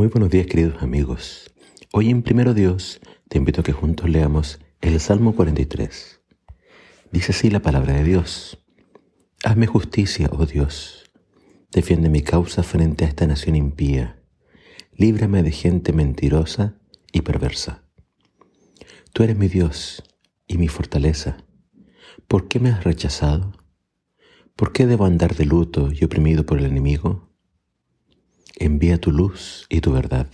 Muy buenos días queridos amigos. Hoy en Primero Dios te invito a que juntos leamos el Salmo 43. Dice así la palabra de Dios. Hazme justicia, oh Dios. Defiende mi causa frente a esta nación impía. Líbrame de gente mentirosa y perversa. Tú eres mi Dios y mi fortaleza. ¿Por qué me has rechazado? ¿Por qué debo andar de luto y oprimido por el enemigo? Envía tu luz y tu verdad,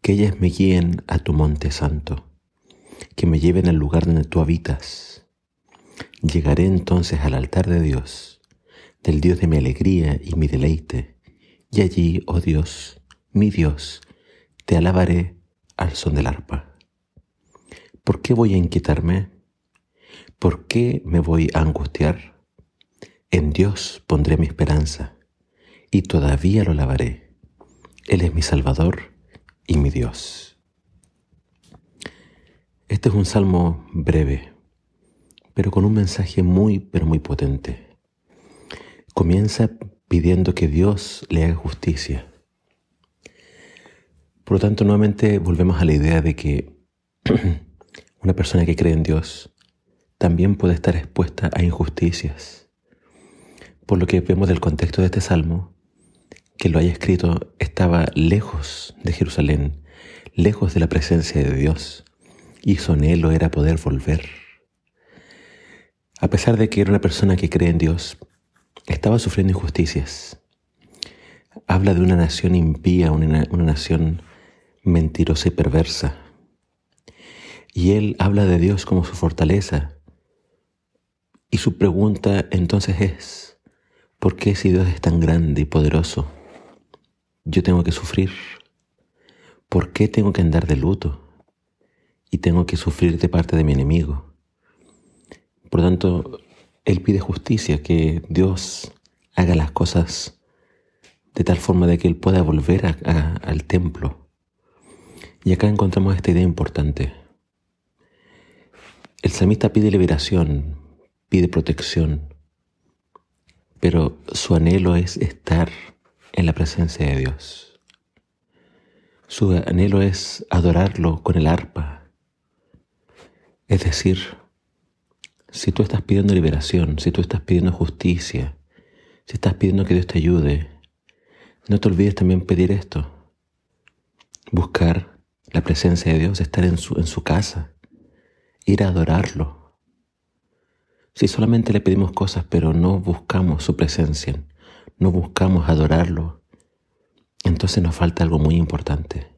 que ellas me guíen a tu monte santo, que me lleven al lugar donde tú habitas. Llegaré entonces al altar de Dios, del Dios de mi alegría y mi deleite, y allí, oh Dios, mi Dios, te alabaré al son del arpa. ¿Por qué voy a inquietarme? ¿Por qué me voy a angustiar? En Dios pondré mi esperanza y todavía lo lavaré. Él es mi Salvador y mi Dios. Este es un salmo breve, pero con un mensaje muy, pero muy potente. Comienza pidiendo que Dios le haga justicia. Por lo tanto, nuevamente volvemos a la idea de que una persona que cree en Dios también puede estar expuesta a injusticias. Por lo que vemos del contexto de este salmo, que lo haya escrito estaba lejos de Jerusalén, lejos de la presencia de Dios, y su anhelo era poder volver. A pesar de que era una persona que cree en Dios, estaba sufriendo injusticias. Habla de una nación impía, una, una nación mentirosa y perversa. Y él habla de Dios como su fortaleza. Y su pregunta entonces es, ¿por qué si Dios es tan grande y poderoso? Yo tengo que sufrir? ¿Por qué tengo que andar de luto? Y tengo que sufrir de parte de mi enemigo. Por lo tanto, Él pide justicia, que Dios haga las cosas de tal forma de que Él pueda volver al templo. Y acá encontramos esta idea importante. El salmista pide liberación, pide protección, pero su anhelo es estar en la presencia de Dios. Su anhelo es adorarlo con el arpa. Es decir, si tú estás pidiendo liberación, si tú estás pidiendo justicia, si estás pidiendo que Dios te ayude, no te olvides también pedir esto. Buscar la presencia de Dios, estar en su, en su casa, ir a adorarlo. Si solamente le pedimos cosas pero no buscamos su presencia, no buscamos adorarlo, entonces nos falta algo muy importante.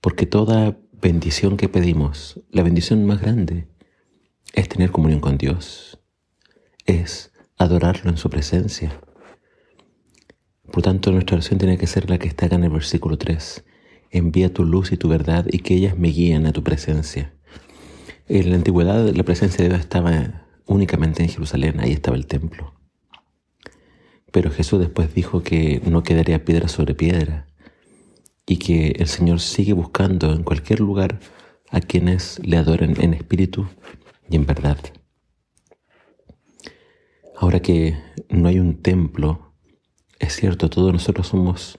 Porque toda bendición que pedimos, la bendición más grande, es tener comunión con Dios, es adorarlo en su presencia. Por tanto, nuestra oración tiene que ser la que está acá en el versículo 3. Envía tu luz y tu verdad y que ellas me guíen a tu presencia. En la antigüedad la presencia de Dios estaba únicamente en Jerusalén, ahí estaba el templo. Pero Jesús después dijo que no quedaría piedra sobre piedra y que el Señor sigue buscando en cualquier lugar a quienes le adoren en espíritu y en verdad. Ahora que no hay un templo, es cierto, todos nosotros somos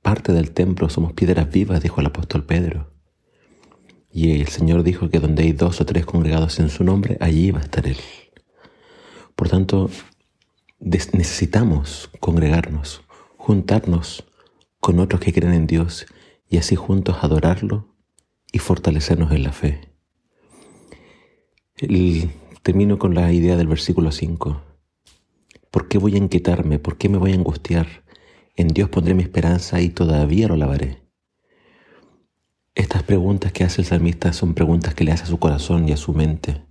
parte del templo, somos piedras vivas, dijo el apóstol Pedro. Y el Señor dijo que donde hay dos o tres congregados en su nombre, allí va a estar Él. Por tanto, necesitamos congregarnos, juntarnos con otros que creen en Dios y así juntos adorarlo y fortalecernos en la fe. termino con la idea del versículo 5. ¿Por qué voy a inquietarme? ¿Por qué me voy a angustiar? En Dios pondré mi esperanza y todavía lo lavaré. Estas preguntas que hace el salmista son preguntas que le hace a su corazón y a su mente.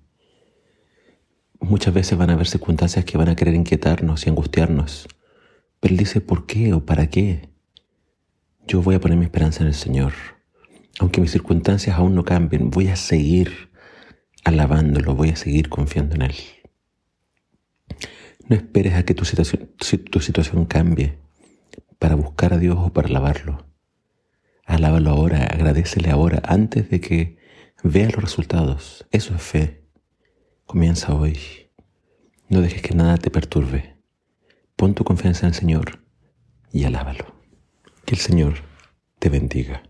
Muchas veces van a haber circunstancias que van a querer inquietarnos y angustiarnos. Pero Él dice, ¿por qué o para qué? Yo voy a poner mi esperanza en el Señor. Aunque mis circunstancias aún no cambien, voy a seguir alabándolo, voy a seguir confiando en Él. No esperes a que tu situación, tu situación cambie para buscar a Dios o para alabarlo. Alábalo ahora, agradecele ahora, antes de que vea los resultados. Eso es fe. Comienza hoy. No dejes que nada te perturbe. Pon tu confianza en el Señor y alábalo. Que el Señor te bendiga.